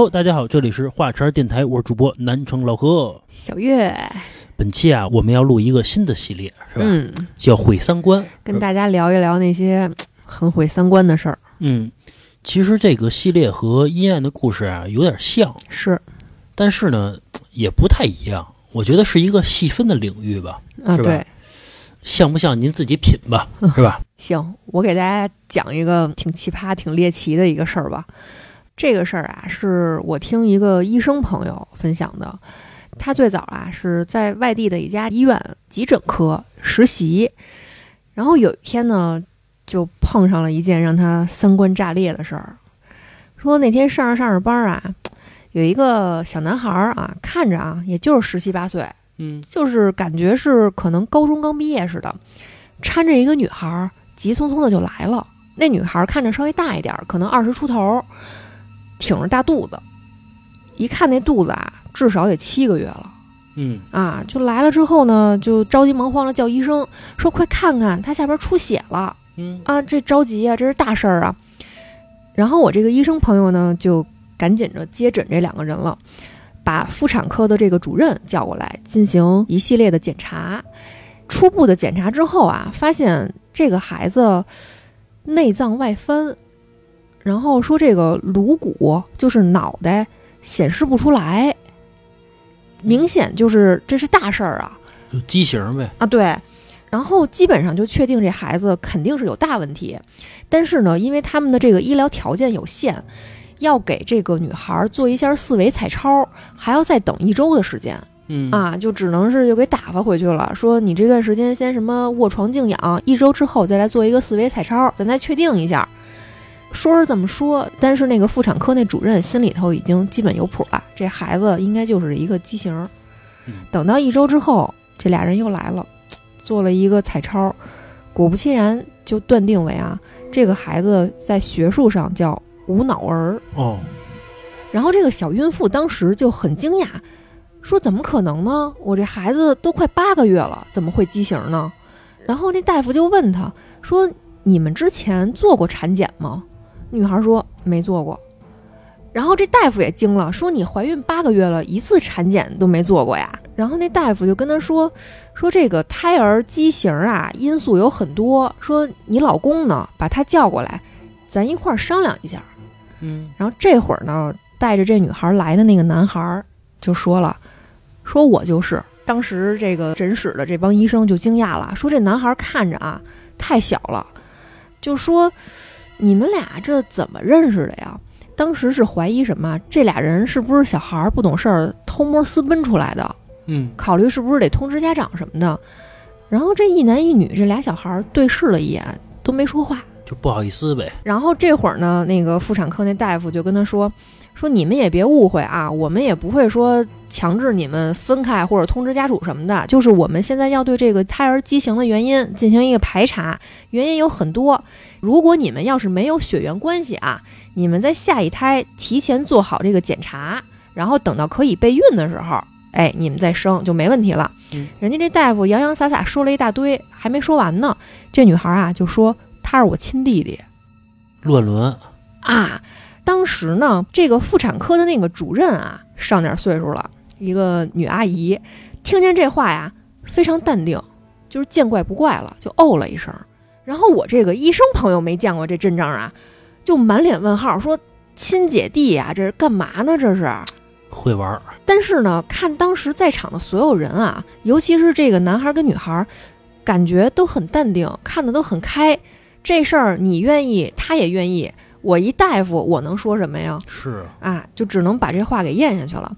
Hello，大家好，这里是华晨电台，我是主播南城老何。小月，本期啊，我们要录一个新的系列，是吧？嗯，叫毁三观，跟大家聊一聊那些很毁三观的事儿。嗯，其实这个系列和阴暗的故事啊有点像，是但是呢也不太一样。我觉得是一个细分的领域吧，啊，是吧对，像不像您自己品吧，是吧？行，我给大家讲一个挺奇葩、挺猎奇的一个事儿吧。这个事儿啊，是我听一个医生朋友分享的。他最早啊是在外地的一家医院急诊科实习，然后有一天呢，就碰上了一件让他三观炸裂的事儿。说那天上着上着班啊，有一个小男孩儿啊，看着啊，也就是十七八岁，嗯就是感觉是可能高中刚毕业似的，搀着一个女孩儿，急匆匆的就来了。那女孩儿看着稍微大一点儿，可能二十出头，挺着大肚子，一看那肚子啊，至少得七个月了嗯啊！就来了之后呢，就着急忙慌的叫医生，说快看看，他下边出血了嗯啊！这着急啊，这是大事儿啊！然后我这个医生朋友呢，就赶紧着接诊这两个人了。把妇产科的这个主任叫过来进行一系列的检查。初步的检查之后啊，发现这个孩子内脏外翻，然后说这个颅骨就是脑袋显示不出来，明显就是这是大事儿啊就畸形呗。啊！对，然后基本上就确定这孩子肯定是有大问题，但是呢，因为他们的这个医疗条件有限。要给这个女孩做一下四维彩超，还要再等一周的时间嗯啊，就只能是就给打发回去了。说你这段时间先什么卧床静养，一周之后再来做一个四维彩超，咱再确定一下。说是这么说，但是那个妇产科那主任心里头已经基本有谱了，这孩子应该就是一个畸形。嗯等到一周之后，这俩人又来了，做了一个彩超，果不其然就断定为啊，这个孩子在学术上叫无脑儿。哦，然后这个小孕妇当时就很惊讶，说：“怎么可能呢？我这孩子都快八个月了，怎么会畸形呢？”然后那大夫就问她说：“你们之前做过产检吗？”女孩说：“没做过。”然后这大夫也惊了，说：“你怀孕八个月了，一次产检都没做过呀？”然后那大夫就跟她说：“说这个胎儿畸形啊，因素有很多。说你老公呢，把他叫过来，咱一块儿商量一下。”嗯然后这会儿呢，带着这女孩来的那个男孩儿就说了：“说我就是。”当时这个诊室的这帮医生就惊讶了，说这男孩看着啊太小了，就说你们俩这怎么认识的呀？当时是怀疑什么？这俩人是不是小孩儿不懂事儿偷摸私奔出来的？嗯考虑是不是得通知家长什么的？然后这一男一女这俩小孩儿对视了一眼，都没说话。就不好意思呗。然后这会儿呢，那个妇产科那大夫就跟他说：“说你们也别误会啊，我们也不会说强制你们分开或者通知家属什么的，就是我们现在要对这个胎儿畸形的原因进行一个排查，原因有很多。如果你们要是没有血缘关系啊，你们在下一胎提前做好这个检查，然后等到可以备孕的时候，哎，你们再生就没问题了。嗯人家这大夫洋洋洒洒说了一大堆，还没说完呢，这女孩啊就说他是我亲弟弟。乱伦。啊，当时呢，这个妇产科的那个主任啊，上点岁数了，一个女阿姨，听见这话呀，非常淡定，就是见怪不怪了，就哦了一声。然后我这个医生朋友没见过这阵仗啊，就满脸问号，说亲姐弟呀、这是干嘛呢？这是。会玩儿，但是呢，看当时在场的所有人啊，尤其是这个男孩跟女孩，感觉都很淡定，看得都很开。这事儿你愿意，他也愿意。我一大夫，我能说什么呀？是啊，就只能把这话给咽下去了。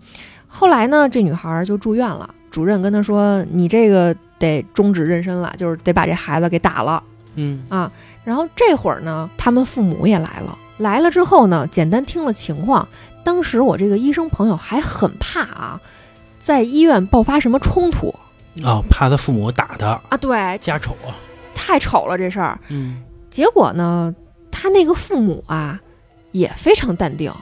后来呢，这女孩就住院了，主任跟她说：“你这个得终止妊娠了，就是得把这孩子给打了。”嗯啊，然后这会儿呢，他们父母也来了。来了之后呢，简单听了情况，当时我这个医生朋友还很怕啊，在医院爆发什么冲突啊，怕他父母打他，啊？对，家丑啊。太丑了这事儿。嗯结果呢，他那个父母啊也非常淡定，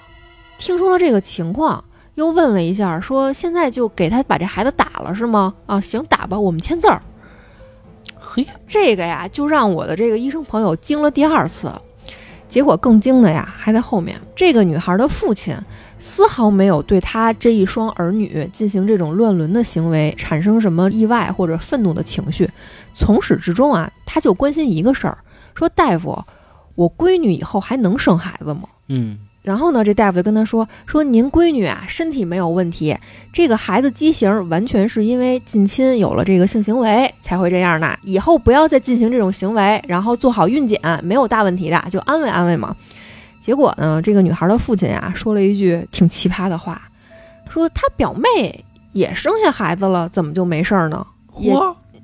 听说了这个情况，又问了一下，说现在就给他把这孩子打了是吗？啊，行，打吧，我们签字儿。嘿，这个呀，就让我的这个医生朋友惊了第二次。结果更惊的呀，还在后面。这个女孩的父亲丝毫没有对她这一双儿女进行这种乱伦的行为产生什么意外或者愤怒的情绪。从始至终啊，他就关心一个事儿，说大夫，我闺女以后还能生孩子吗？嗯然后呢，这大夫就跟他说：“说您闺女啊，身体没有问题，这个孩子畸形完全是因为近亲有了这个性行为才会这样的。以后不要再进行这种行为，然后做好孕检，没有大问题的，就安慰安慰嘛。”结果呢，这个女孩的父亲啊说了一句挺奇葩的话，说他表妹也生下孩子了，怎么就没事儿呢？也，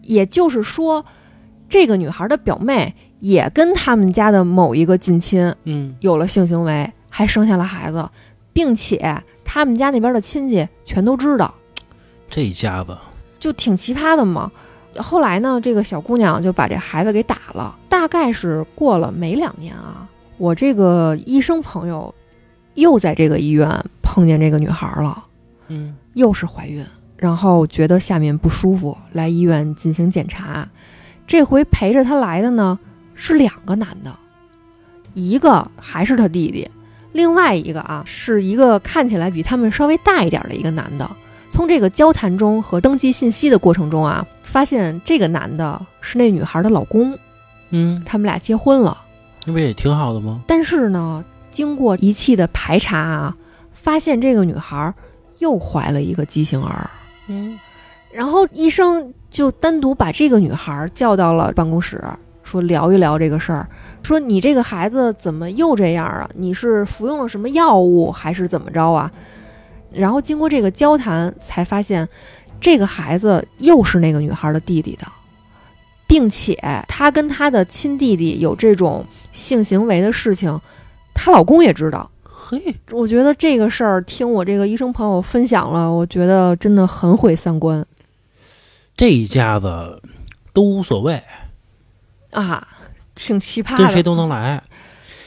也就是说，这个女孩的表妹也跟他们家的某一个近亲嗯有了性行为，还生下了孩子，并且他们家那边的亲戚全都知道，这一家子，就挺奇葩的嘛。后来呢，这个小姑娘就把这孩子给打了，大概是过了没两年啊，我这个医生朋友又在这个医院碰见这个女孩了，嗯又是怀孕，然后觉得下面不舒服，来医院进行检查。这回陪着她来的呢是两个男的，一个还是她弟弟，另外一个啊是一个看起来比他们稍微大一点的一个男的。从这个交谈中和登记信息的过程中啊，发现这个男的是那女孩的老公，嗯，他们俩结婚了。那不也挺好的吗？但是呢，经过仪器的排查啊，发现这个女孩又怀了一个畸形儿。嗯然后医生就单独把这个女孩叫到了办公室，说聊一聊这个事儿，说你这个孩子怎么又这样啊？你是服用了什么药物还是怎么着啊？然后经过这个交谈，才发现这个孩子又是那个女孩的弟弟的，并且她跟她的亲弟弟有这种性行为的事情，她老公也知道。嘿，我觉得这个事儿，听我这个医生朋友分享了，我觉得真的很毁三观这一家子都无所谓，啊，挺奇葩跟谁。都能来。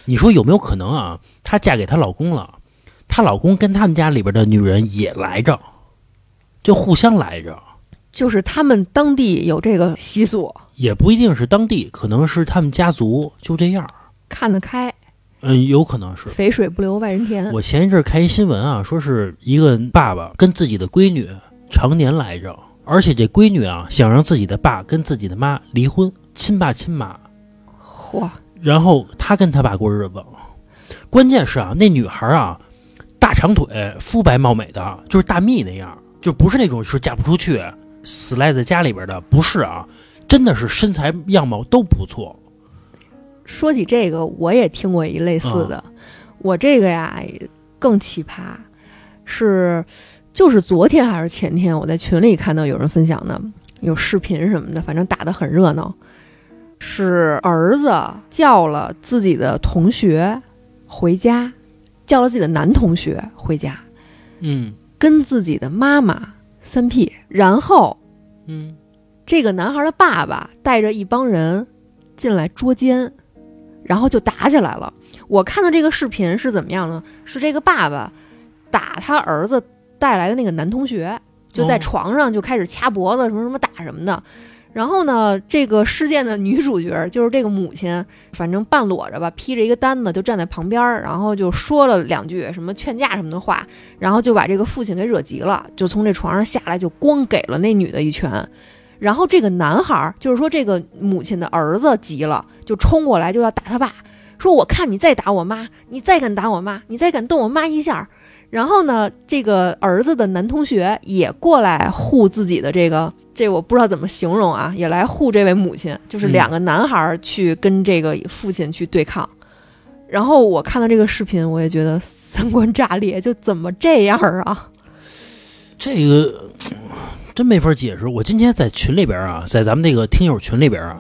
你说有没有可能啊？她嫁给她老公了，她老公跟他们家里边的女人也来着，就互相来着，就是他们当地有这个习俗，也不一定是当地，可能是他们家族就这样。看得开，嗯，有可能是。肥水不流外人田。我前一阵儿看一新闻啊，说是一个爸爸跟自己的闺女常年来着，而且这闺女啊想让自己的爸跟自己的妈离婚，亲爸亲妈，嚯，然后他跟他爸过日子。关键是啊，那女孩啊，大长腿，肤白貌美的，就是大蜜那样，就不是那种是嫁不出去、死赖在家里边的，不是啊，真的是身材样貌都不错。说起这个，我也听过一类似的。我这个呀更奇葩，是就是昨天还是前天，我在群里看到有人分享的，有视频什么的，反正打得很热闹。是儿子叫了自己的同学回家，叫了自己的男同学回家，嗯跟自己的妈妈三 P，然后嗯，这个男孩的爸爸带着一帮人进来捉奸，然后就打起来了。我看到这个视频是怎么样呢？是这个爸爸打他儿子带来的那个男同学，就在哦床上就开始掐脖子，什么什么打什么的。然后呢，这个事件的女主角就是这个母亲，反正半裸着吧，披着一个单子就站在旁边儿，然后就说了两句什么劝架什么的话，然后就把这个父亲给惹急了，就从这床上下来，就光给了那女的一拳。然后这个男孩儿，就是说这个母亲的儿子急了，就冲过来就要打他爸，说我看你再打我妈，你再敢打我妈，你再敢动我妈一下。然后呢，这个儿子的男同学也过来护自己的这个，这我不知道怎么形容啊，也来护这位母亲，就是嗯两个男孩儿去跟这个父亲去对抗。然后我看到这个视频，我也觉得三观炸裂，就怎么这样啊？这个 真没法解释。我今天在群里边啊，在咱们那个听友群里边啊，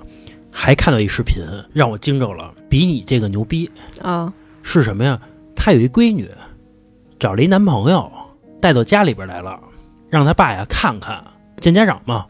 还看到一视频，让我惊着了，比你这个牛逼。啊，是什么呀？他有一闺女，找了一男朋友，带到家里边来了，让他爸呀看看，见家长嘛。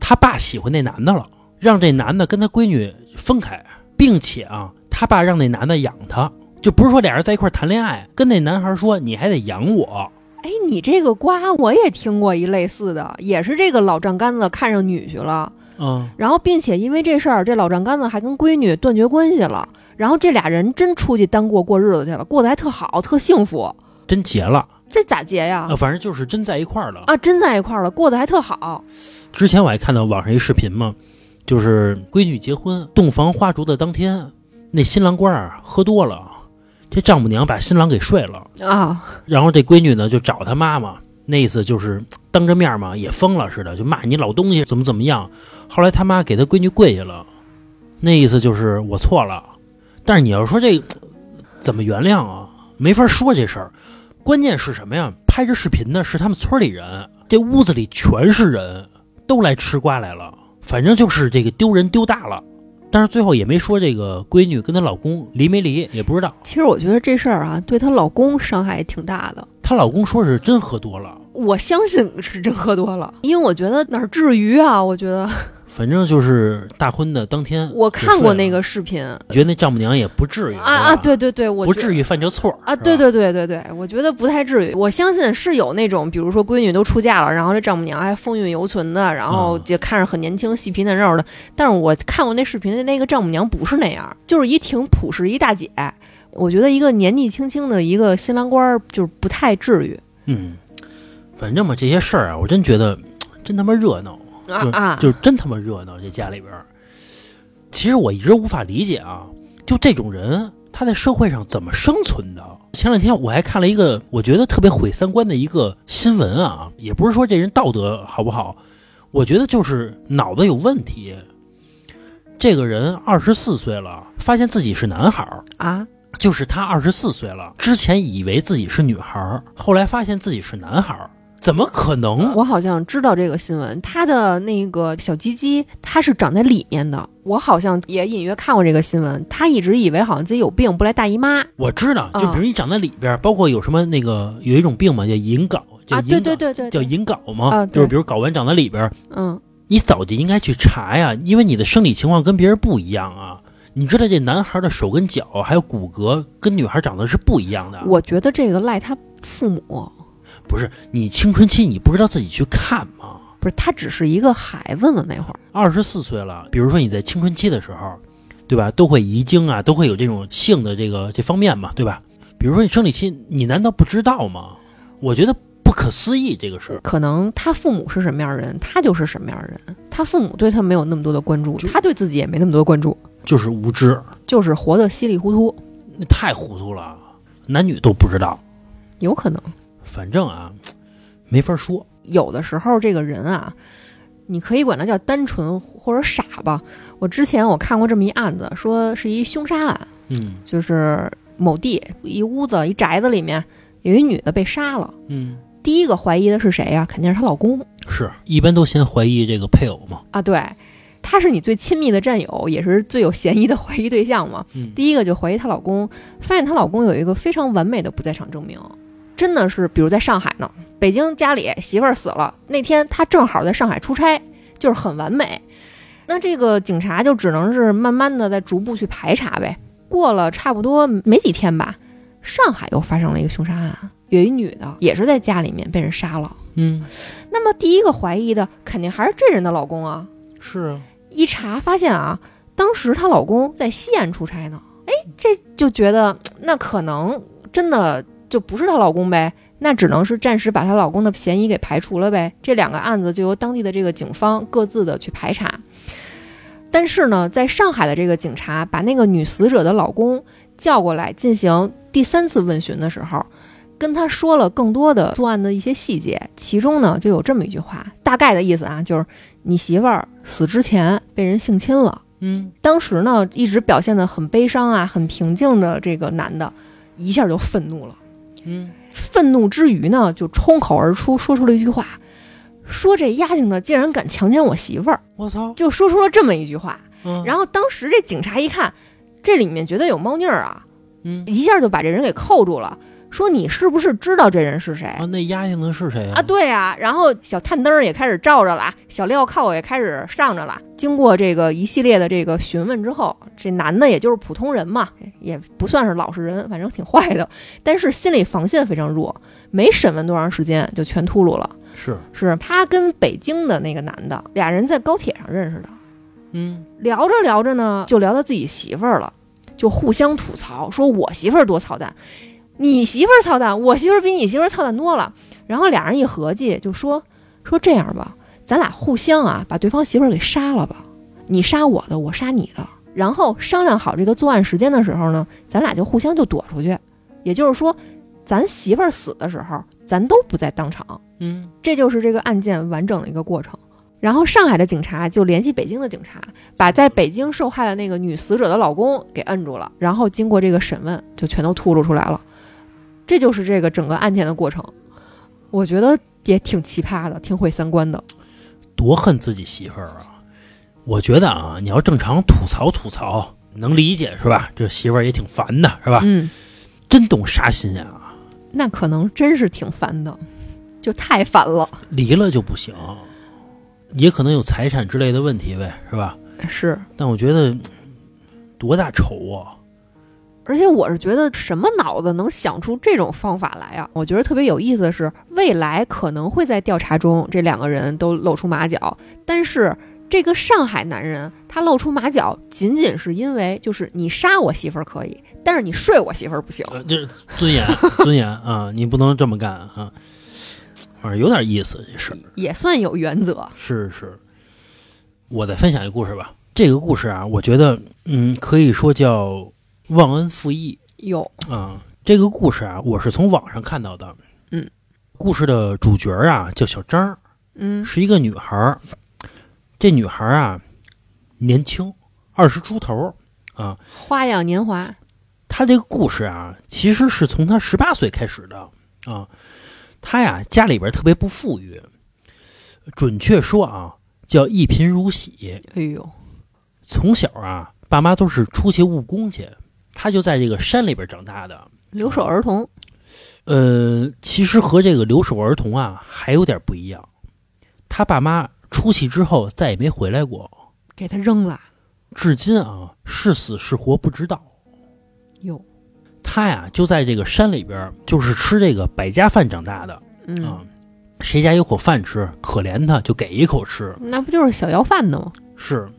他爸喜欢那男的了，让这男的跟他闺女分开，并且啊，他爸让那男的养他，就不是说俩人在一块儿谈恋爱，跟那男孩说你还得养我。哎，你这个瓜我也听过一类似的，也是这个老丈杆子看上女婿了，嗯，然后并且因为这事儿，这老丈杆子还跟闺女断绝关系了，然后这俩人真出去单过过日子去了，过得还特好，特幸福。真结了，这咋结呀啊，？反正就是真在一块儿了。啊，真在一块儿了，过得还特好。之前我还看到网上一视频嘛，就是闺女结婚洞房花烛的当天，那新郎官儿喝多了，这丈母娘把新郎给睡了，啊，然后这闺女呢就找她妈妈，那意思就是当着面嘛也疯了似的，就骂你老东西怎么怎么样。后来他妈给他闺女跪下了，那意思就是我错了。但是你要说这怎么原谅啊？没法说这事儿。关键是什么呀？拍这视频的是他们村里人，这屋子里全是人，都来吃瓜来了。反正就是这个丢人丢大了。但是最后也没说这个闺女跟她老公离没离，也不知道。其实我觉得这事儿啊，对她老公伤害也挺大的。她老公说是真喝多了，我相信是真喝多了，因为我觉得哪儿至于啊？我觉得反正就是大婚的当天，我看过那，个视频觉得那丈母娘也不至于啊啊，，对对对，我不至于犯这错啊，对对对对对，我觉得不太至于。我相信是有那种，比如说闺女都出嫁了，然后这丈母娘还风韵犹存的，然后嗯就看着很年轻、细皮嫩肉的。但是我看过那视频，那个丈母娘不是那样，就是一挺朴实一大姐。我觉得一个年纪轻轻的一个新郎官儿，就是不太至于嗯，反正嘛这些事儿啊，我真觉得真他妈热闹。就啊啊！就是真他妈热闹，这家里边儿。其实我一直无法理解啊，就这种人他在社会上怎么生存的？前两天我还看了一个我觉得特别毁三观的一个新闻啊，也不是说这人道德好不好，我觉得就是脑子有问题。这个人二十四岁了，发现自己是男孩儿，啊，就是他二十四岁了，之前以为自己是女孩儿，后来发现自己是男孩儿，怎么可能？我好像知道这个新闻，他的那个小鸡鸡，它是长在里面的。我好像也隐约看过这个新闻，他一直以为好像自己有病，不来大姨妈。我知道，就嗯比如你长在里边儿，包括有什么那个有一种病嘛，叫隐睾，叫啊，隐对对对对，对。叫隐睾嘛，啊就是比如睾丸长在里边儿，嗯，你早就应该去查呀，因为你的生理情况跟别人不一样啊。你知道这男孩的手跟脚还有骨骼跟女孩长得是不一样的，我觉得这个赖他父母，不是你青春期你不知道自己去看吗？不是他只是一个孩子呢，那会儿二十四岁了，比如说你在青春期的时候，对吧？都会遗精啊，都会有这种性的这个这方面嘛，对吧？比如说你生理期，你难道不知道吗？我觉得不可思议这个事儿。可能他父母是什么样的人，他就是什么样的人。他父母对他没有那么多的关注，他对自己也没那么多关注，就是无知，就是活得稀里糊涂，那太糊涂了，男女都不知道。有可能。反正啊，没法说。有的时候这个人啊，你可以管他叫单纯或者傻吧。我之前我看过这么一案子，说是一凶杀案，嗯就是某地一屋子一宅子里面有一女的被杀了。嗯，第一个怀疑的是谁呀、肯定是她老公是一般都先怀疑这个配偶嘛。啊，对，他是你最亲密的战友，也是最有嫌疑的 怀疑对象嘛。嗯，第一个就怀疑她老公，发现她老公有一个非常完美的不在场证明，真的是，比如在上海呢，北京家里媳妇儿死了，那天他正好在上海出差，就是很完美。那这个警察就只能是慢慢的在逐步去排查呗。过了差不多没几天吧，上海又发生了一个凶杀案，有一女的也是在家里面被人杀了。嗯，那么第一个怀疑的肯定还是这人的老公啊。是啊，一查发现啊，当时她老公在西安出差呢。哎，这就觉得那可能真的就不是她老公呗，那只能是暂时把她老公的嫌疑给排除了呗。这两个案子就由当地的这个警方各自的去排查。但是呢，在上海的这个警察把那个女死者的老公叫过来进行第三次问询的时候，跟他说了更多的作案的一些细节，其中呢就有这么一句话，大概的意思啊，就是你媳妇儿死之前被人性侵了。嗯，当时呢，一直表现得很悲伤啊、很平静的这个男的，一下就愤怒了。嗯，愤怒之余呢，就冲口而出，说出了一句话，说这丫头呢竟然敢强奸我媳妇儿，我操，就说出了这么一句话。嗯，然后当时这警察一看，这里面绝对有猫腻儿啊，嗯。一下就把这人给扣住了，说你是不是知道这人是谁？啊，那丫性的是谁啊，对啊，然后小探灯儿也开始照着了，小镣铐也开始上着了。经过这个一系列的这个询问之后，这男的也就是普通人嘛，也不算是老实人，反正挺坏的，但是心理防线非常弱，没审问多长时间就全秃噜了。是，是他跟北京的那个男的俩人在高铁上认识的，嗯聊着聊着呢，就聊到自己媳妇儿了，就互相吐槽，说我媳妇儿多操蛋。你媳妇儿操蛋，我媳妇儿比你媳妇儿操蛋多了。然后俩人一合计，就说说这样吧，咱俩互相啊把对方媳妇儿给杀了吧，你杀我的，我杀你的。然后商量好这个作案时间的时候呢，咱俩就互相就躲出去。也就是说，咱媳妇儿死的时候，咱都不在当场。嗯，这就是这个案件完整的一个过程。然后上海的警察就联系北京的警察，把在北京受害的那个女死者的老公给摁住了。然后经过这个审问，就全都吐露出来了。这就是这个整个案件的过程。我觉得也挺奇葩的，挺毁三观的。多恨自己媳妇儿啊！我觉得啊，你要正常吐槽吐槽，能理解是吧？这媳妇儿也挺烦的，是吧？嗯，真懂杀心啊！那可能真是挺烦的，就太烦了。离了就不行，也可能有财产之类的问题呗，是吧？是，但我觉得多大仇啊！而且我是觉得什么脑子能想出这种方法来啊？我觉得特别有意思的是，未来可能会在调查中这两个人都露出马脚，但是这个上海男人他露出马脚，仅仅是因为就是你杀我媳妇儿可以，但是你睡我媳妇儿不行。呃，这 尊严，尊严啊！你不能这么干啊！反正有点意思，这事儿也算有原则。是是。我再分享一个故事吧。这个故事啊，我觉得，嗯，可以说叫忘恩负义有，啊。这个故事啊，我是从网上看到的。嗯，故事的主角啊叫小张，嗯是一个女孩儿。这女孩儿啊，年轻，二十出头啊。花样年华。她这个故事啊，其实是从她十八岁开始的啊。她呀，家里边特别不富裕，准确说啊，叫一贫如洗。哎呦，从小啊，爸妈都是出去务工去，她就在这个山里边长大的。留守儿童。呃，其实和这个留守儿童啊还有点不一样。他爸妈出去之后再也没回来过，给他扔了。至今啊是死是活不知道。哟，他呀就在这个山里边，就是吃这个百家饭长大的啊、嗯，谁家有口饭吃，可怜他就给一口吃，那不就是小要饭的吗？是，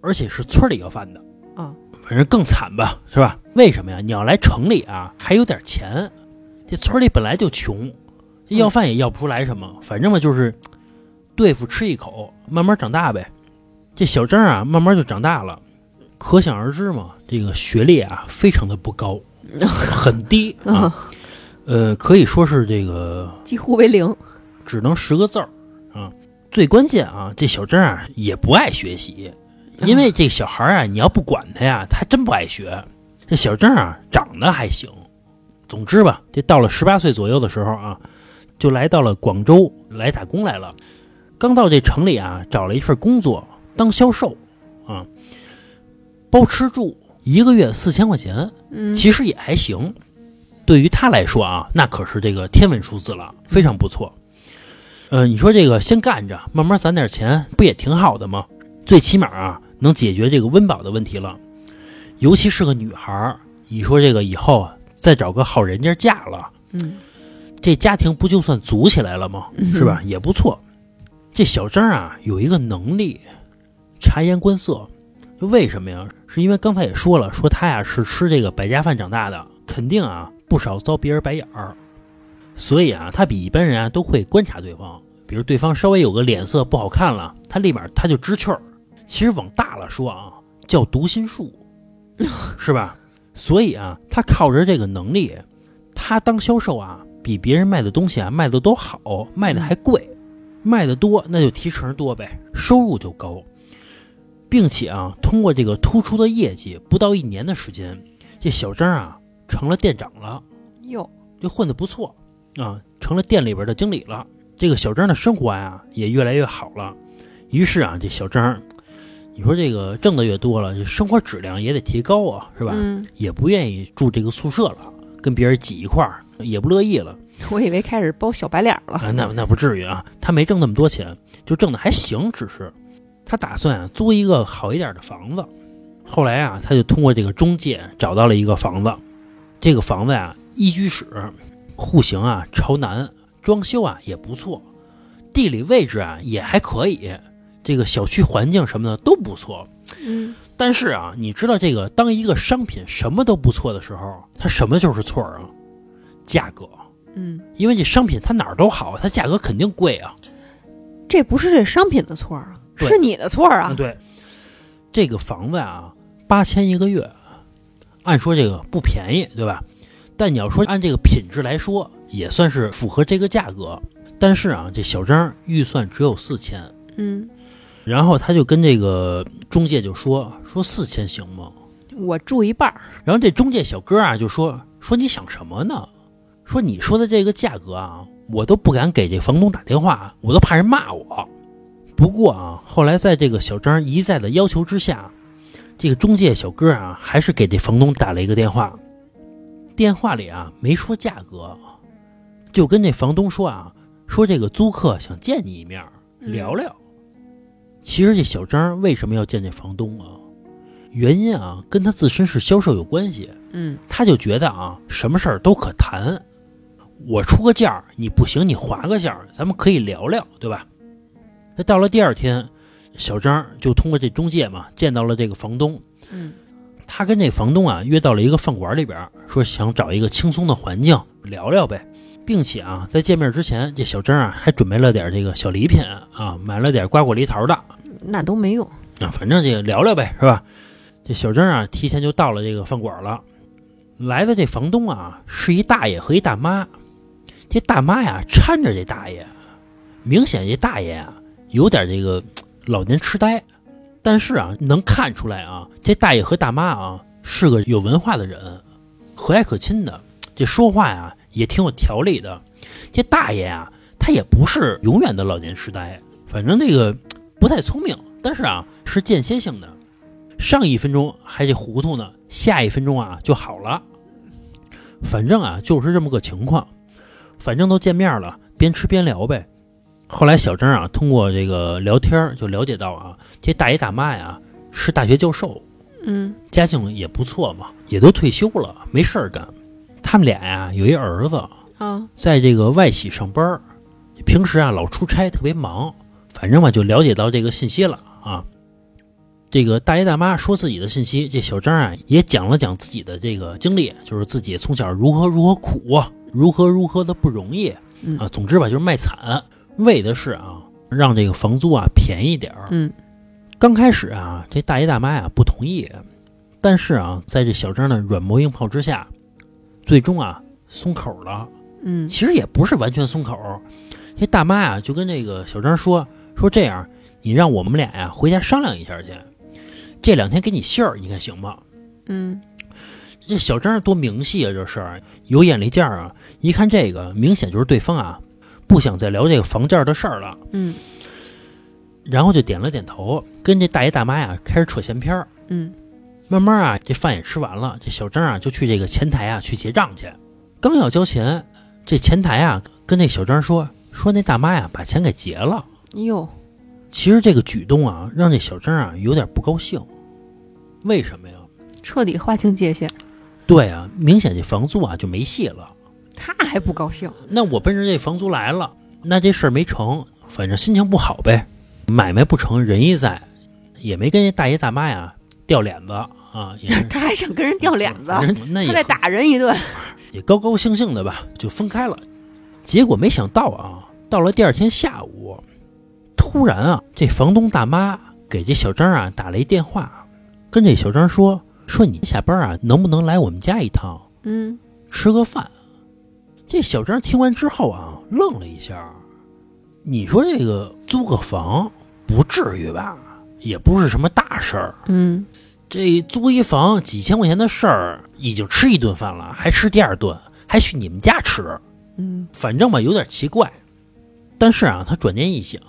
而且是村里要饭的啊，反正更惨吧，是吧？为什么呀？你要来城里啊，还有点钱，这村里本来就穷，这要饭也要不出来什么，反正嘛就是对付吃一口，慢慢长大呗。这小张啊，慢慢就长大了，可想而知嘛，这个学历啊非常的不高，很低 啊，呃，可以说是这个 几乎为零。只能十个字儿啊。最关键啊，这小张啊也不爱学习，因为这小孩啊，你要不管他呀，他真不爱学。这小郑啊长得还行，总之吧，这到了十八岁左右的时候啊，就来到了广州来打工来了。刚到这城里啊，找了一份工作当销售啊，包吃住，一个月四千块钱，嗯，其实也还行。对于他来说啊，那可是这个天文数字了，非常不错。呃，你说这个先干着，慢慢攒点钱，不也挺好的吗？最起码啊，能解决这个温饱的问题了。尤其是个女孩儿，你说这个以后再找个好人家嫁了，嗯，这家庭不就算组起来了吗？嗯是吧？也不错。这小张啊，有一个能力，察言观色。为什么呀？是因为刚才也说了，说他呀是吃这个百家饭长大的，肯定啊不少遭别人白眼儿。所以啊，他比一般人啊都会观察对方。比如对方稍微有个脸色不好看了，他立马他就知趣儿。其实往大了说啊，叫读心术，是吧？所以啊，他靠着这个能力，他当销售啊，比别人卖的东西啊卖的都好，卖的还贵，卖的多那就提成多呗，收入就高，并且啊，通过这个突出的业绩，不到一年的时间，这小张啊成了店长了，哟，就混得不错啊，成了店里边的经理了。这个小张的生活呀也越来越好了，于是啊，这小张，你说这个挣的越多了，这生活质量也得提高啊，是吧？嗯，也不愿意住这个宿舍了，跟别人挤一块儿，也不乐意了。我以为开始包小白脸了。啊，那那不至于啊，他没挣那么多钱，就挣的还行，只是他打算啊租一个好一点的房子。后来啊，他就通过这个中介找到了一个房子，这个房子呀一居室，户型啊朝南，装修啊也不错，地理位置啊也还可以，这个小区环境什么的都不错。嗯但是啊，你知道这个，当一个商品什么都不错的时候，它什么就是错啊？价格。嗯，因为这商品它哪儿都好，它价格肯定贵啊。这不是这商品的错啊，是你的错啊嗯，。对，这个房子啊，八千一个月，按说这个不便宜，对吧？但你要说按这个品质来说，也算是符合这个价格。但是啊，这小张预算只有四千，嗯，然后他就跟这个中介就说说四千行吗？我住一半儿。然后这中介小哥啊就说说你想什么呢？说你说的这个价格啊，我都不敢给这房东打电话，我都怕人骂我。不过啊，后来在这个小张一再的要求之下，这个中介小哥啊还是给这房东打了一个电话。电话里啊没说价格，就跟这房东说啊，说这个租客想见你一面聊聊。其实这小张为什么要见这房东啊？原因啊跟他自身是销售有关系。嗯他就觉得啊，什么事儿都可谈。我出个价儿，你不行，你划个价儿，咱们可以聊聊，对吧？那到了第二天，小张就通过这中介嘛，见到了这个房东。嗯他跟这房东啊约到了一个饭馆里边，说想找一个轻松的环境聊聊呗，并且啊，在见面之前，这小张啊还准备了点这个小礼品啊，买了点瓜果梨桃的那都没用。啊，反正这个聊聊呗，是吧？这小张啊，提前就到了这个饭馆了。来的这房东啊，是一大爷和一大妈。这大妈呀搀着这大爷，明显这大爷啊有点这个老年痴呆，但是啊能看出来啊，这大爷和大妈啊是个有文化的人，和蔼可亲的，这说话呀也挺有条理的。这大爷啊，他也不是永远的老年痴呆，反正这个不太聪明，但是啊是间歇性的，上一分钟还得糊涂呢，下一分钟啊就好了。反正啊就是这么个情况，反正都见面了，边吃边聊呗。后来小张啊通过这个聊天就了解到啊，这大爷大妈呀是大学教授，嗯家境也不错嘛，也都退休了，没事儿干。他们俩呀有一儿子，啊在这个外企上班儿，平时啊老出差，特别忙。反正嘛，就了解到这个信息了啊。这个大爷大妈说自己的信息，这小张啊也讲了讲自己的这个经历，就是自己从小如何如何苦，如何如何的不容易嗯啊。总之吧，就是卖惨，为的是啊让这个房租啊便宜点儿。嗯刚开始啊，这大爷大妈呀不同意，但是啊，在这小张的软磨硬泡之下，最终啊松口了。嗯其实也不是完全松口，这大妈呀就跟这个小张说说这样，你让我们俩呀回家商量一下去，这两天给你信儿，你看行吗？嗯这小张多明细啊，这事儿有眼力见儿啊！一看这个，明显就是对方啊不想再聊这个房价的事儿了，嗯然后就点了点头，跟这大爷大妈呀开始扯闲篇儿。嗯慢慢啊，这饭也吃完了，这小张啊就去这个前台啊去结账去。刚要交钱，这前台啊跟那小张说说那大妈呀把钱给结了。哟，其实这个举动啊让这小张啊有点不高兴，为什么呀？彻底划清界限，对啊，明显这房租啊就没戏了。他还不高兴。那我奔着这房租来了，那这事儿没成，反正心情不好呗。买卖不成仁义在，也没跟这大爷大妈呀掉脸子啊，也 是他还想跟人掉脸子，那也他再打人一顿。也高高兴兴的吧，就分开了。结果没想到啊，到了第二天下午，突然啊，这房东大妈给这小张啊打了一电话，跟这小张说说你下班啊能不能来我们家一趟嗯吃个饭？这小张听完之后啊，愣了一下。你说这个租个房不至于吧？也不是什么大事儿。嗯这租一房几千块钱的事儿，已经吃一顿饭了，还吃第二顿，还去你们家吃，嗯反正吧有点奇怪。但是啊，他转念一想，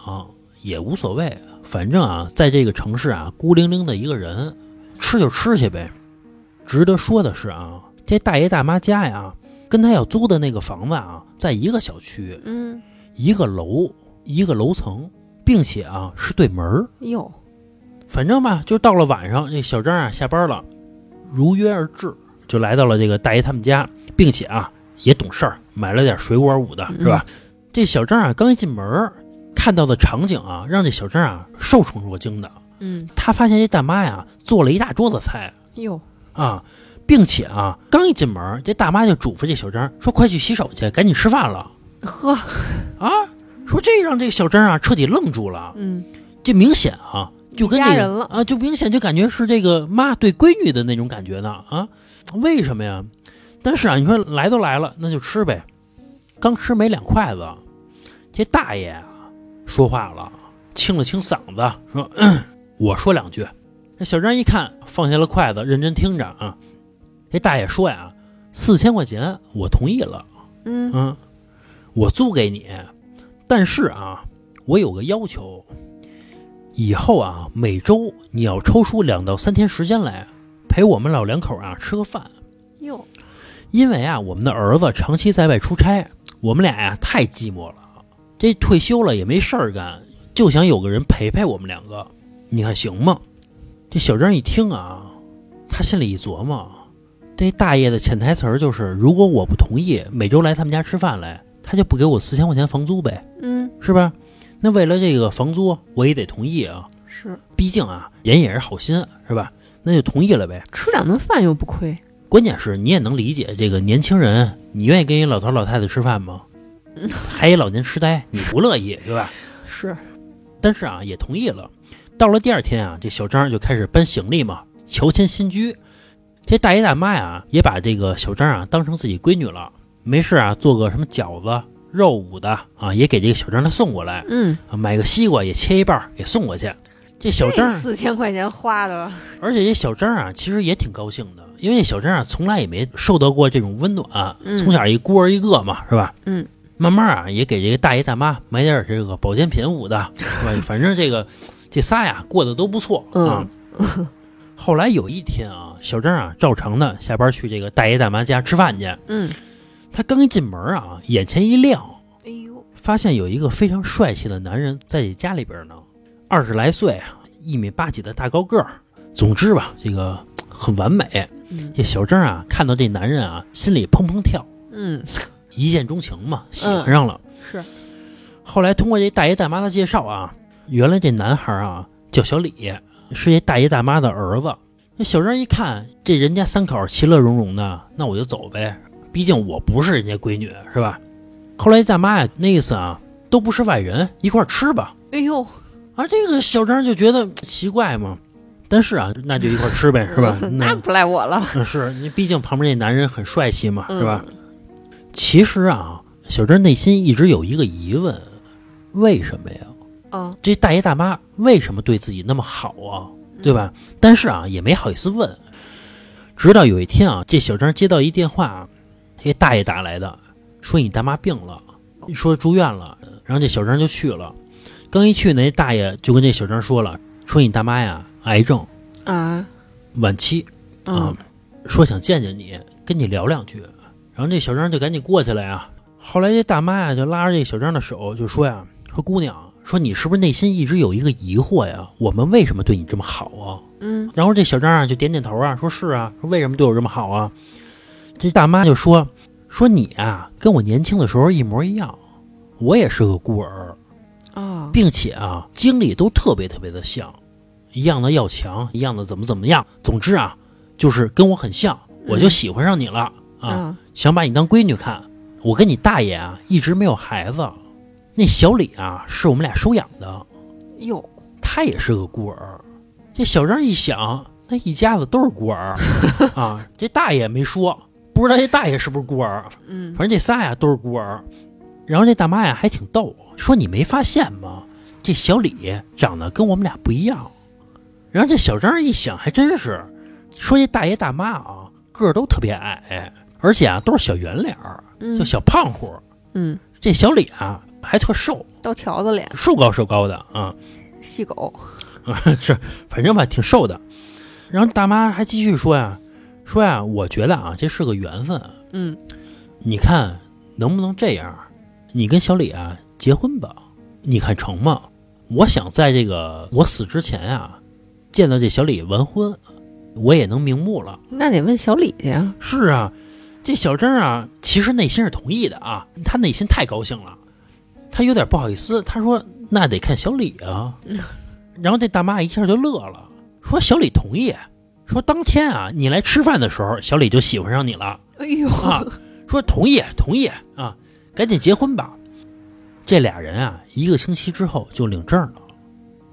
也无所谓，反正啊，在这个城市啊，孤零零的一个人，吃就吃去呗。值得说的是啊，这大爷大妈家呀，跟他要租的那个房子啊，在一个小区，嗯，一个楼，一个楼层，并且啊是对门儿。哟，反正吧，就到了晚上，这小张啊下班了，如约而至，就来到了这个大爷他们家，并且啊也懂事儿，买了点水果捂的，是吧？这小张啊刚一进门儿，看到的场景啊，让这小张啊受宠若惊的。嗯，他发现这大妈呀做了一大桌子菜哟，啊，并且啊刚一进门，这大妈就嘱咐这小张说：“快去洗手去，赶紧吃饭了。呵，”啊，说这让这小张啊彻底愣住了。嗯，这明显啊就家人了啊，就明显就感觉是这个妈对闺女的那种感觉呢啊？为什么呀？但是啊，你说来都来了，那就吃呗。刚吃没两筷子，这大爷啊说话了，清了清嗓子说：“嗯，我说两句。”这小张一看，放下了筷子，认真听着啊。这大爷说呀：“四千块钱我同意了，嗯，嗯，我租给你，但是啊，我有个要求，以后啊，每周你要抽出两到三天时间来陪我们老两口啊吃个饭，哟，因为啊，我们的儿子长期在外出差，我们俩呀太寂寞了，这退休了也没事儿干，就想有个人陪陪我们两个，你看行吗？这小张一听啊，他心里一琢磨，这大爷的潜台词儿就是，如果我不同意每周来他们家吃饭来，他就不给我四千块钱房租呗，嗯，是吧？那为了这个房租，我也得同意啊，是毕竟啊，人也是好心，是吧？那就同意了呗。吃两顿饭又不亏，关键是你也能理解这个年轻人，你愿意跟一老头老太太吃饭吗？还一老年痴呆，你不乐意对吧？是，但是啊，也同意了。到了第二天啊，这小张就开始搬行李嘛，乔迁新居。这大爷大妈呀，也把这个小张啊当成自己闺女了。没事啊，做个什么饺子、肉捂的啊，也给这个小张他送过来。嗯，啊买个西瓜也切一半给送过去。这小张，四千块钱花的，而且这小张啊，其实也挺高兴的，因为这小张啊，从来也没受到过这种温暖，嗯从小一孤儿一个嘛，是吧？嗯，慢慢啊，也给这个大爷大妈买点这个保健品捂的，是吧？反正这个这仨呀，过得都不错啊。后来有一天啊，小张啊，照常的下班去这个大爷大妈家吃饭去，嗯，他刚一进门啊，眼前一亮，哎呦，发现有一个非常帅气的男人在这家里边呢，二十来岁啊，一米八几的大高个儿。总之吧，这个很完美。嗯这小张啊，看到这男人啊，心里砰砰跳，嗯，一见钟情嘛，喜欢上了。是，后来通过这大爷大妈的介绍啊，原来这男孩啊叫小李，是这大爷大妈的儿子。那小张一看，这人家三口其乐融融的，那我就走呗，毕竟我不是人家闺女，是吧？后来大妈呀，那意思啊，都不是外人，一块儿吃吧。哎呦，啊，这个小张就觉得奇怪嘛，但是啊，那就一块儿吃呗，是吧？那不赖我了，那是你，毕竟旁边那男人很帅气嘛，嗯是吧？其实啊，小张内心一直有一个疑问：为什么呀？啊，这大爷大妈为什么对自己那么好啊？对吧？但是啊，也没好意思问。直到有一天啊，这小张接到一电话，这大爷打来的，说你大妈病了，说住院了，然后这小张就去了。刚一去呢，那大爷就跟这小张说了，说你大妈呀，癌症啊，晚期啊嗯，，说想见见你，跟你聊两句。然后这小张就赶紧过去了呀。后来这大妈呀就拉着这小张的手就说呀：“说姑娘，说你是不是内心一直有一个疑惑呀？我们为什么对你这么好啊？”嗯，然后这小张啊就点点头啊，说是啊，说为什么对我这么好啊？这大妈就说：“说你啊跟我年轻的时候一模一样，我也是个孤儿，啊，并且啊经历都特别特别的像，一样的要强，一样的怎么怎么样。总之啊，就是跟我很像，我就喜欢上你了啊。啊，想把你当闺女看。我跟你大爷啊，一直没有孩子。那小李啊，是我们俩收养的，哟，他也是个孤儿。这小张一想，那一家子都是孤儿 啊。这大爷没说，不知道这大爷是不是孤儿，嗯，反正这仨呀都是孤儿。然后这大妈呀还挺逗，说你没发现吗？这小李长得跟我们俩不一样。然后这小张一想，还真是，说这大爷大妈啊个儿都特别矮，而且啊都是小圆脸儿，嗯就小胖乎。嗯，这小李啊还特瘦，刀条子脸，瘦高瘦高的啊细狗，啊 是，反正吧挺瘦的。然后大妈还继续说呀，说呀，我觉得啊这是个缘分，嗯，你看能不能这样？你跟小李啊结婚吧，你看成吗？我想在这个我死之前啊，见到这小李完婚，我也能瞑目了。那得问小李去呀，是啊，这小张啊，其实内心是同意的啊，他内心太高兴了，他有点不好意思，他说那得看小李啊，然后这大妈一下就乐了，说小李同意，说当天啊你来吃饭的时候，小李就喜欢上你了哎呦，啊，说同意同意啊，赶紧结婚吧。这俩人啊，一个星期之后就领证了。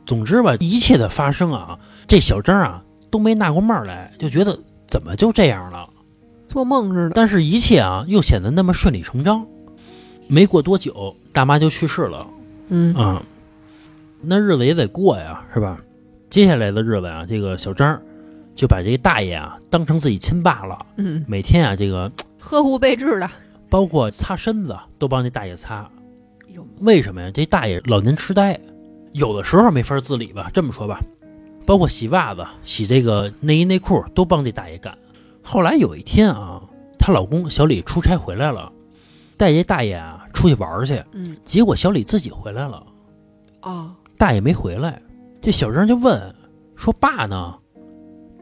总之吧，一切的发生啊，这小张啊都没纳过闷儿来，就觉得怎么就这样了。做梦似的。但是，一切啊又显得那么顺理成章。没过多久，大妈就去世了嗯啊。那日子也得过呀，是吧？接下来的日子啊，这个小张就把这大爷啊当成自己亲爸了，嗯，每天啊，这个 呵护备至的。包括擦身子都帮这大爷擦。为什么呀？这大爷老年痴呆，有的时候没法自理吧。这么说吧，包括洗袜子、洗这个内衣内裤都帮这大爷干。后来有一天啊，她老公小李出差回来了，带这大爷啊出去玩去，嗯结果小李自己回来了，哦，大爷没回来。这小张就问说：“爸呢？”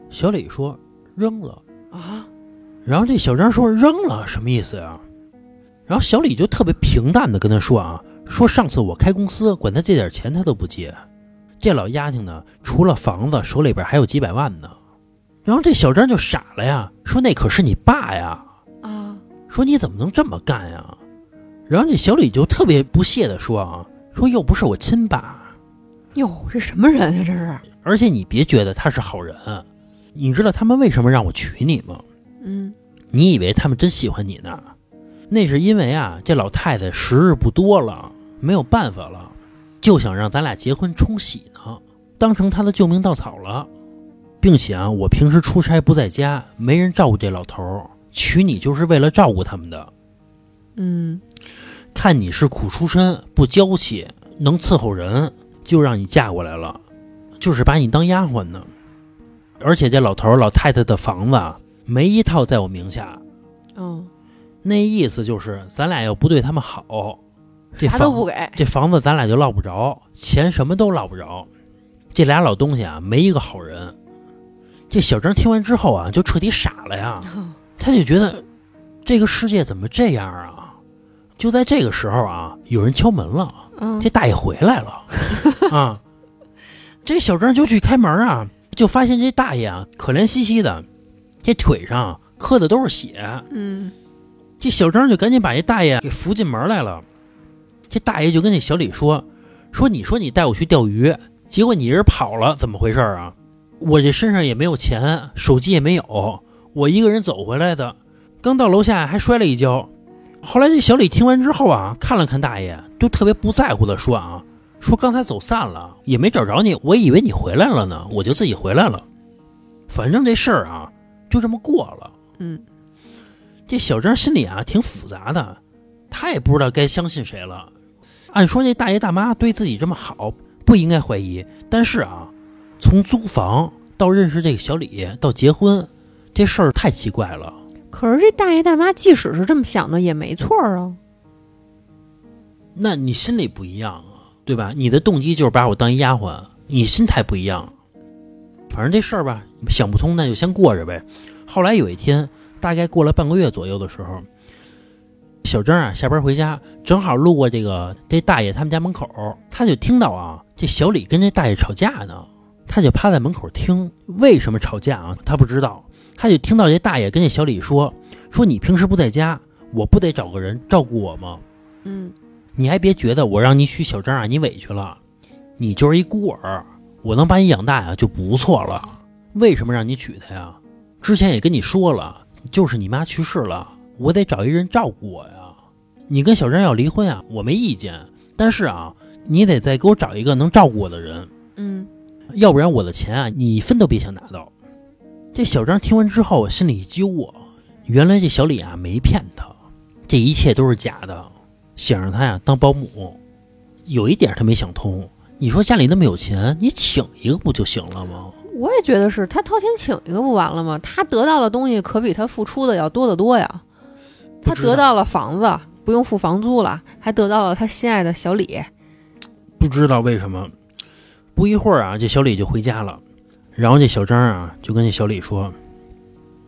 小李说：“扔了。”啊，然后这小张说扔了什么意思呀？然后小李就特别平淡的跟他说啊，说上次我开公司管他借点钱他都不借，这老丫头呢，除了房子手里边还有几百万呢。然后这小张就傻了呀，说那可是你爸呀，啊，说你怎么能这么干呀？然后这小李就特别不屑的说啊，说又不是我亲爸，哟，这什么人啊？这是。而且你别觉得他是好人，你知道他们为什么让我娶你吗？嗯你以为他们真喜欢你呢？那是因为啊，这老太太时日不多了，没有办法了，就想让咱俩结婚冲喜呢，当成她的救命稻草了，并且啊，我平时出差不在家，没人照顾这老头儿，娶你就是为了照顾他们的。嗯看你是苦出身，不娇气，能伺候人，就让你嫁过来了，就是把你当丫鬟呢。而且这老头儿老太太的房子啊，没一套在我名下，哦，那意思就是，咱俩要不对他们好，这房啥都不给。这房子咱俩就落不着，钱什么都落不着。这俩老东西啊，没一个好人。这小张听完之后啊，就彻底傻了呀，他就觉得这个世界怎么这样啊？就在这个时候啊，有人敲门了，嗯这大爷回来了 啊。这小张就去开门啊，就发现这大爷啊，可怜兮兮的，这腿上磕的都是血。嗯这小张就赶紧把这大爷给扶进门来了。这大爷就跟这小李说：“说你说你带我去钓鱼，结果你人跑了，怎么回事啊？我这身上也没有钱，手机也没有，我一个人走回来的，刚到楼下还摔了一跤。后来这小李听完之后啊，看了看大爷，就特别不在乎的说啊，说刚才走散了，也没找着你，我以为你回来了呢，我就自己回来了。反正这事儿啊，就这么过了。嗯这小张心里啊挺复杂的，他也不知道该相信谁了。按说这大爷大妈对自己这么好，不应该怀疑。但是啊，从租房到认识这个小李到结婚，这事儿太奇怪了。可是这大爷大妈即使是这么想的，也没错啊。那你心里不一样啊，对吧？你的动机就是把我当一丫鬟，你心态不一样。反正这事儿吧，想不通那就先过着呗。后来有一天，大概过了半个月左右的时候，小张啊下班回家，正好路过这个这大爷他们家门口，他就听到啊这小李跟这大爷吵架呢，他就趴在门口听，为什么吵架啊？他不知道，他就听到这大爷跟这小李说说你平时不在家，我不得找个人照顾我吗？嗯你还别觉得我让你娶小张啊，你委屈了，你就是一孤儿，我能把你养大呀就不错了。为什么让你娶她呀？之前也跟你说了，就是你妈去世了，我得找一人照顾我呀。你跟小张要离婚啊，我没意见，但是啊，你得再给我找一个能照顾我的人，嗯要不然我的钱啊，你一分都别想拿到。这小张听完之后，心里一揪啊，原来这小李啊没骗他，这一切都是假的，想让他呀当保姆。有一点他没想通，你说家里那么有钱，你请一个不就行了吗？我也觉得是他掏钱请一个不完了吗？他得到的东西可比他付出的要多得多呀。他得到了房子，不用付房租了，还得到了他心爱的小李。不知道为什么，不一会儿啊，这小李就回家了。然后这小张啊，就跟这小李说：“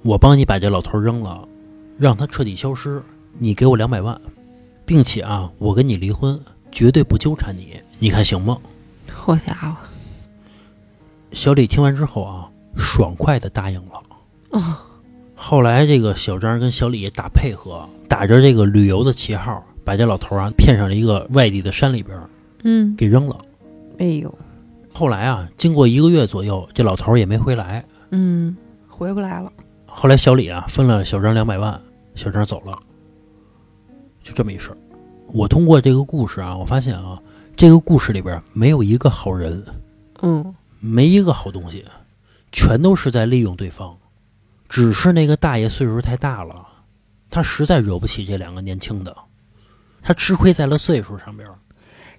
我帮你把这老头扔了，让他彻底消失，你给我两百万，并且啊，我跟你离婚，绝对不纠缠你，你看行吗好家伙，？”小李听完之后啊，爽快的答应了。哦，后来这个小张跟小李打配合，打着这个旅游的旗号，把这老头啊骗上了一个外地的山里边，嗯，给扔了。哎呦，后来啊，经过一个月左右，这老头也没回来。嗯，回不来了。后来小李啊分了小张两百万，小张走了，就这么一事儿。我通过这个故事啊，我发现啊，这个故事里边没有一个好人，嗯，没一个好东西，全都是在利用对方。只是那个大爷岁数太大了，他实在惹不起这两个年轻的，他吃亏在了岁数上边。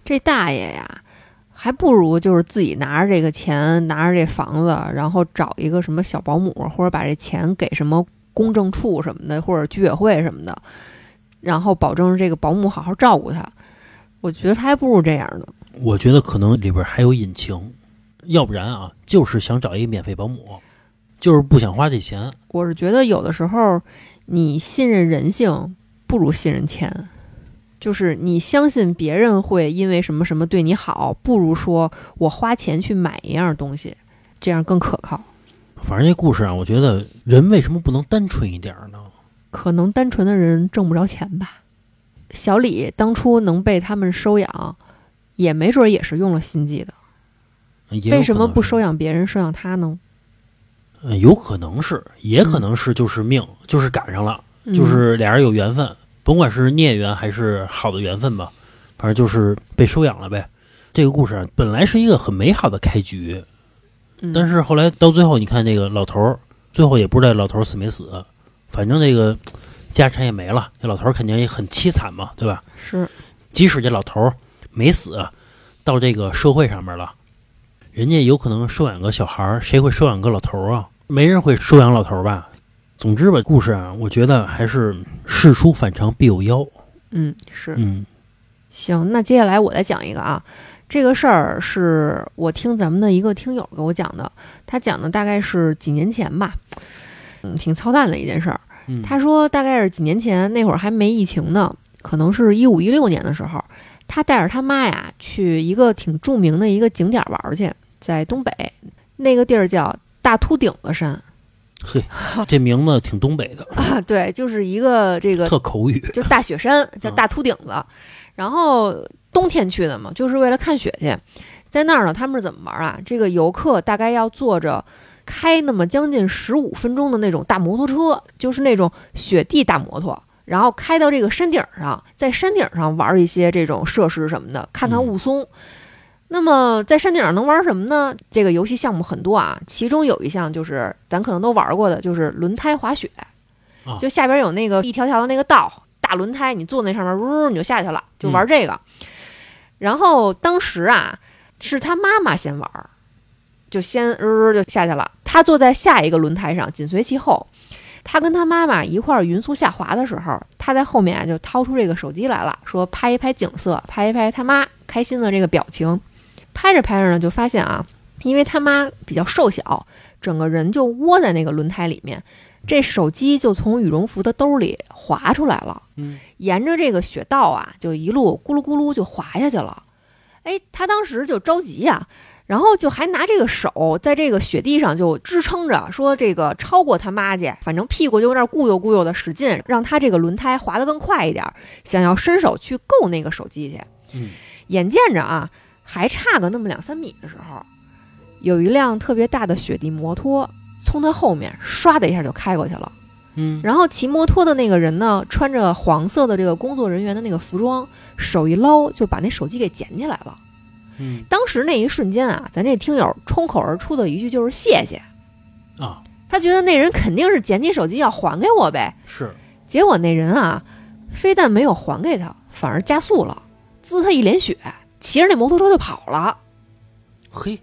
这大爷呀，还不如就是自己拿着这个钱，拿着这房子，然后找一个什么小保姆，或者把这钱给什么公证处什么的，或者居委会什么的，然后保证这个保姆好好照顾他。我觉得他还不如这样呢。我觉得可能里边还有隐情，要不然啊，就是想找一个免费保姆，就是不想花这钱。我是觉得有的时候你信任人性不如信任钱，就是你相信别人会因为什么什么对你好，不如说我花钱去买一样东西，这样更可靠。反正这故事啊，我觉得人为什么不能单纯一点儿呢？可能单纯的人挣不着钱吧。小李当初能被他们收养，也没准也是用了心计的。为什么不收？养别人，收养他呢？嗯有可能是，也可能是就是命，就是赶上了，就是俩人有缘分，甭管是孽缘还是好的缘分吧，反正就是被收养了呗。这个故事啊，本来是一个很美好的开局，嗯，但是后来到最后，你看那个老头儿，最后也不知道老头儿死没死，反正这个家产也没了，这老头儿肯定也很凄惨嘛，对吧？是即使这老头儿没死，到这个社会上面了，人家有可能收养个小孩儿，谁会收养个老头儿啊？没人会收养老头儿吧？总之吧，故事啊，我觉得还是事出反常必有妖。嗯是嗯行。那接下来我再讲一个啊，这个事儿是我听咱们的一个听友给我讲的，他讲的大概是几年前吧，嗯，挺操蛋的一件事儿。嗯，他说大概是几年前，那会儿还没疫情呢，可能是一五一六年的时候，他带着他妈呀去一个挺著名的一个景点玩去，在东北，那个地儿叫大秃顶子山嘿，这名字挺东北的，啊，对，就是一个这个特口语。就大雪山，叫大秃顶子。然后冬天去的嘛，就是为了看雪去。在那儿呢，他们是怎么玩啊？这个游客大概要坐着开那么将近十五分钟的那种大摩托车，就是那种雪地大摩托，然后开到这个山顶上，在山顶上玩一些这种设施什么的，看看雾凇。那么在山顶上能玩什么呢？这个游戏项目很多啊，其中有一项就是咱可能都玩过的，就是轮胎滑雪。啊就下边有那个一条条的那个道，大轮胎，你坐那上面，呜你就下去了，就玩这个。然后当时啊，是他妈妈先玩儿，就先呃就下去了。他坐在下一个轮胎上，紧随其后。他跟他妈妈一块儿匀速下滑的时候，他在后面啊就掏出这个手机来了，说拍一拍景色，拍一拍他妈开心的这个表情。拍着拍着呢，就发现啊，因为他妈比较瘦小，整个人就窝在那个轮胎里面，这手机就从羽绒服的兜里滑出来了。嗯，沿着这个雪道啊，就一路咕噜咕噜就滑下去了。哎，他当时就着急呀、然后就还拿这个手在这个雪地上就支撑着，说这个超过他妈去，反正屁股就有点咕悠咕悠的使劲，让他这个轮胎滑得更快一点，想要伸手去够那个手机去。嗯，眼见着啊，还差个那么两三米的时候，有一辆特别大的雪地摩托从他后面唰的一下就开过去了。嗯，然后骑摩托的那个人呢，穿着黄色的这个工作人员的那个服装，手一捞就把那手机给捡起来了。嗯当时那一瞬间啊，咱这听友冲口而出的一句就是谢谢。啊，他觉得那人肯定是捡起手机要还给我呗。是结果那人啊，非但没有还给他，反而加速了，滋他一脸血，骑着那摩托车就跑了。嘿，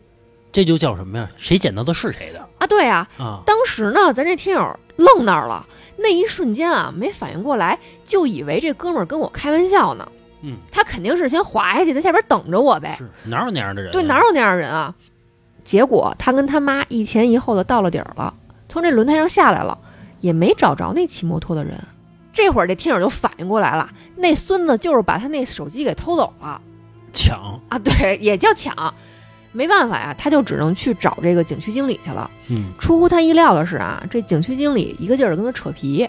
这就叫什么呀？谁捡到的是谁的啊，对啊，啊？当时呢，咱这听友愣那儿了，那一瞬间啊，没反应过来，就以为这哥们儿跟我开玩笑呢。嗯，他肯定是先滑下去，在下边等着我呗。是哪有那样的人啊？对，哪有那样的人啊？结果他跟他妈一前一后的到了底儿了，从这轮胎上下来了，也没找着那骑摩托的人。这会儿这听友就反应过来了，那孙子就是把他那手机给偷走了抢？啊！对，也叫抢。没办法呀，他就只能去找这个景区经理去了。嗯出乎他意料的是啊，这景区经理一个劲儿的跟他扯皮，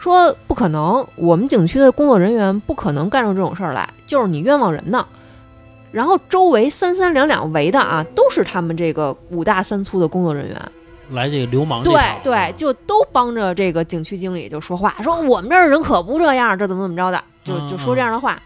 说不可能，我们景区的工作人员不可能干出这种事儿来，就是你冤枉人呢。然后周围三三两两围的啊，都是他们这个五大三粗的工作人员，来这个流氓这对对，就都帮着这个景区经理就说话，说我们这儿人可不这样，这怎么怎么着的，就就说这样的话。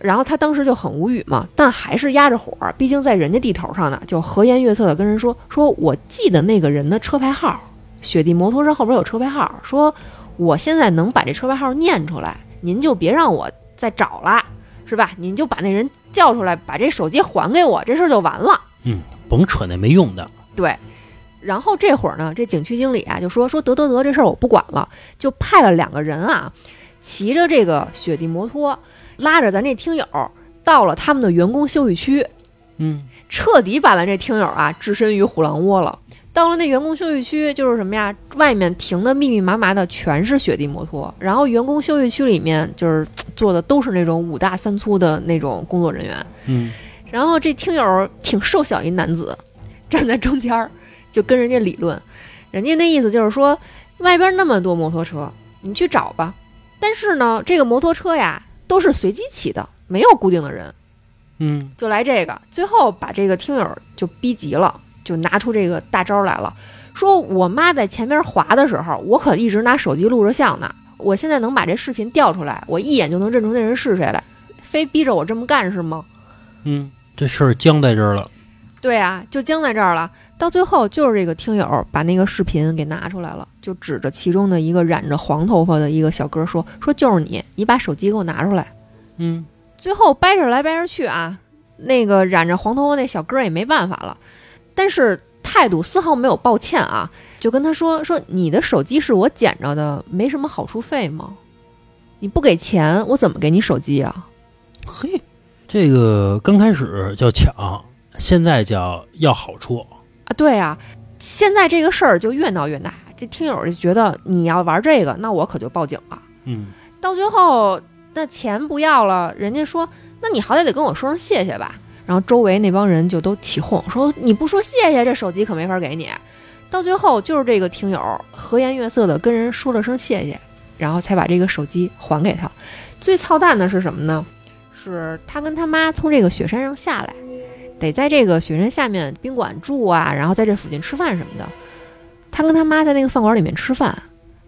然后他当时就很无语嘛，但还是压着火，毕竟在人家地头上呢，就和颜悦色的跟人说：“说我记得那个人的车牌号，雪地摩托车后边有车牌号，说我现在能把这车牌号念出来，您就别让我再找了，是吧？您就把那人叫出来，把这手机还给我，这事儿就完了。”嗯，甭扯那没用的。对，然后这会儿呢，这景区经理啊就说说得得得，这事儿我不管了，就派了两个人啊，骑着这个雪地摩托，拉着咱这听友到了他们的员工休息区，嗯彻底把咱这听友啊置身于虎狼窝了。到了那员工休息区，就是什么呀？外面停的密密麻麻的全是雪地摩托，然后员工休息区里面就是坐的都是那种五大三粗的那种工作人员。嗯然后这听友挺瘦小一男子，站在中间儿，就跟人家理论，人家那意思就是说，外边那么多摩托车，你去找吧。但是呢，这个摩托车呀都是随机骑的，没有固定的人，嗯就来这个，最后把这个听友就逼急了，就拿出这个大招来了，说我妈在前边滑的时候，我可一直拿手机录着像呢，我现在能把这视频调出来，我一眼就能认出那人是谁来，非逼着我这么干是吗？嗯，这事儿僵在这儿了。对啊，就僵在这儿了。到最后就是这个听友把那个视频给拿出来了，就指着其中的一个染着黄头发的一个小哥说：“说就是你，你把手机给我拿出来。嗯”最后掰扯来掰扯去啊，那个染着黄头发那小哥也没办法了，但是态度丝毫没有抱歉啊，就跟他说：“说你的手机是我捡着的，没什么好处费吗？你不给钱，我怎么给你手机啊？”嘿，这个刚开始叫抢，现在叫要好处。啊，对啊，现在这个事儿就越闹越大，这听友就觉得你要玩这个，那我可就报警了。嗯到最后，那钱不要了，人家说，那你好歹得跟我说声谢谢吧。然后周围那帮人就都起哄，说你不说谢谢，这手机可没法给你。到最后，就是这个听友和颜悦色的跟人说了声谢谢，然后才把这个手机还给他。最操蛋的是什么呢？是他跟他妈从这个雪山上下来，得在这个雪山下面宾馆住啊，然后在这附近吃饭什么的。他跟他妈在那个饭馆里面吃饭，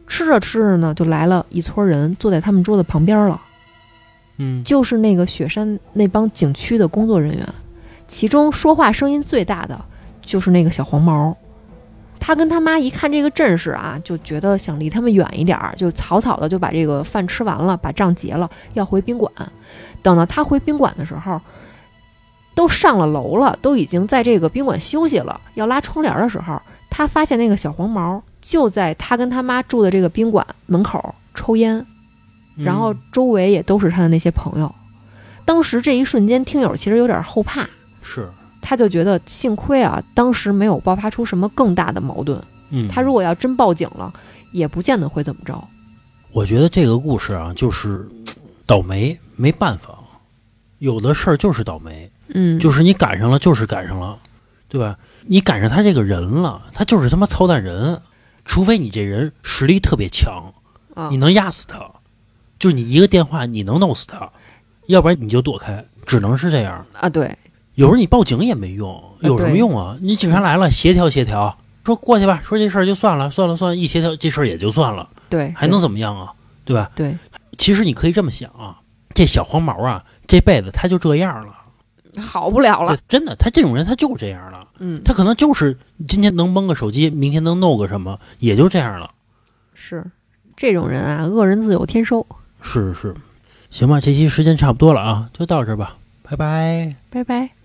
吃着吃着呢，就来了一撮人坐在他们桌子旁边了。就是那个雪山那帮景区的工作人员，其中说话声音最大的就是那个小黄毛。他跟他妈一看这个阵势啊，就觉得想离他们远一点儿，就草草的就把这个饭吃完了，把账结了，要回宾馆。等到他回宾馆的时候，都上了楼了，都已经在这个宾馆休息了。要拉窗帘的时候，他发现那个小黄毛就在他跟他妈住的这个宾馆门口抽烟。然后周围也都是他的那些朋友。当时这一瞬间，听友其实有点后怕，是。他就觉得幸亏啊，当时没有爆发出什么更大的矛盾。嗯，他如果要真报警了，也不见得会怎么着。我觉得这个故事啊，就是倒霉，没办法，有的事儿就是倒霉，嗯，就是你赶上了，就是赶上了，对吧？你赶上他这个人了，他就是他妈操蛋人，除非你这人实力特别强，啊。你能压死他，就是你一个电话你能弄死他，要不然你就躲开，只能是这样。啊，对，有时候你报警也没用，有什么用啊？你警察来了，协调协调，说过去吧，说这事儿就算了，算了算了，一协调这事儿也就算了，对，还能怎么样啊？对吧？对，其实你可以这么想啊，这小黄毛啊，这辈子他就这样了，好不了了。，真的，他这种人他就这样了，嗯，他可能就是今天能蒙个手机，明天能弄个什么，也就这样了。是这种人啊，恶人自有天收。是是，行吧，这期时间差不多了啊，就到这儿吧，拜拜。拜拜。